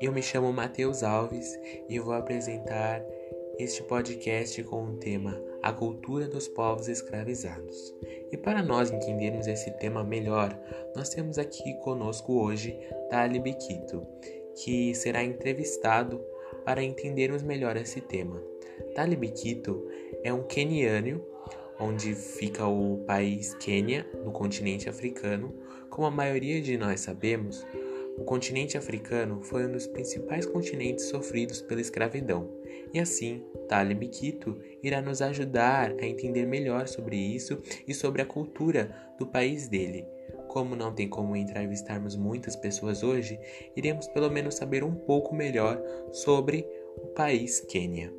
Eu me chamo Matheus Alves e vou apresentar este podcast com o tema A Cultura dos Povos Escravizados. E para nós entendermos esse tema melhor, nós temos aqui conosco hoje Tali Biquito, que será entrevistado para entendermos melhor esse tema. Tali Biquito é um queniano onde fica o país Quênia, no continente africano. Como a maioria de nós sabemos, o continente africano foi um dos principais continentes sofridos pela escravidão, e assim, Talib Quito irá nos ajudar a entender melhor sobre isso e sobre a cultura do país dele. Como não tem como entrevistarmos muitas pessoas hoje, iremos pelo menos saber um pouco melhor sobre o país Quênia.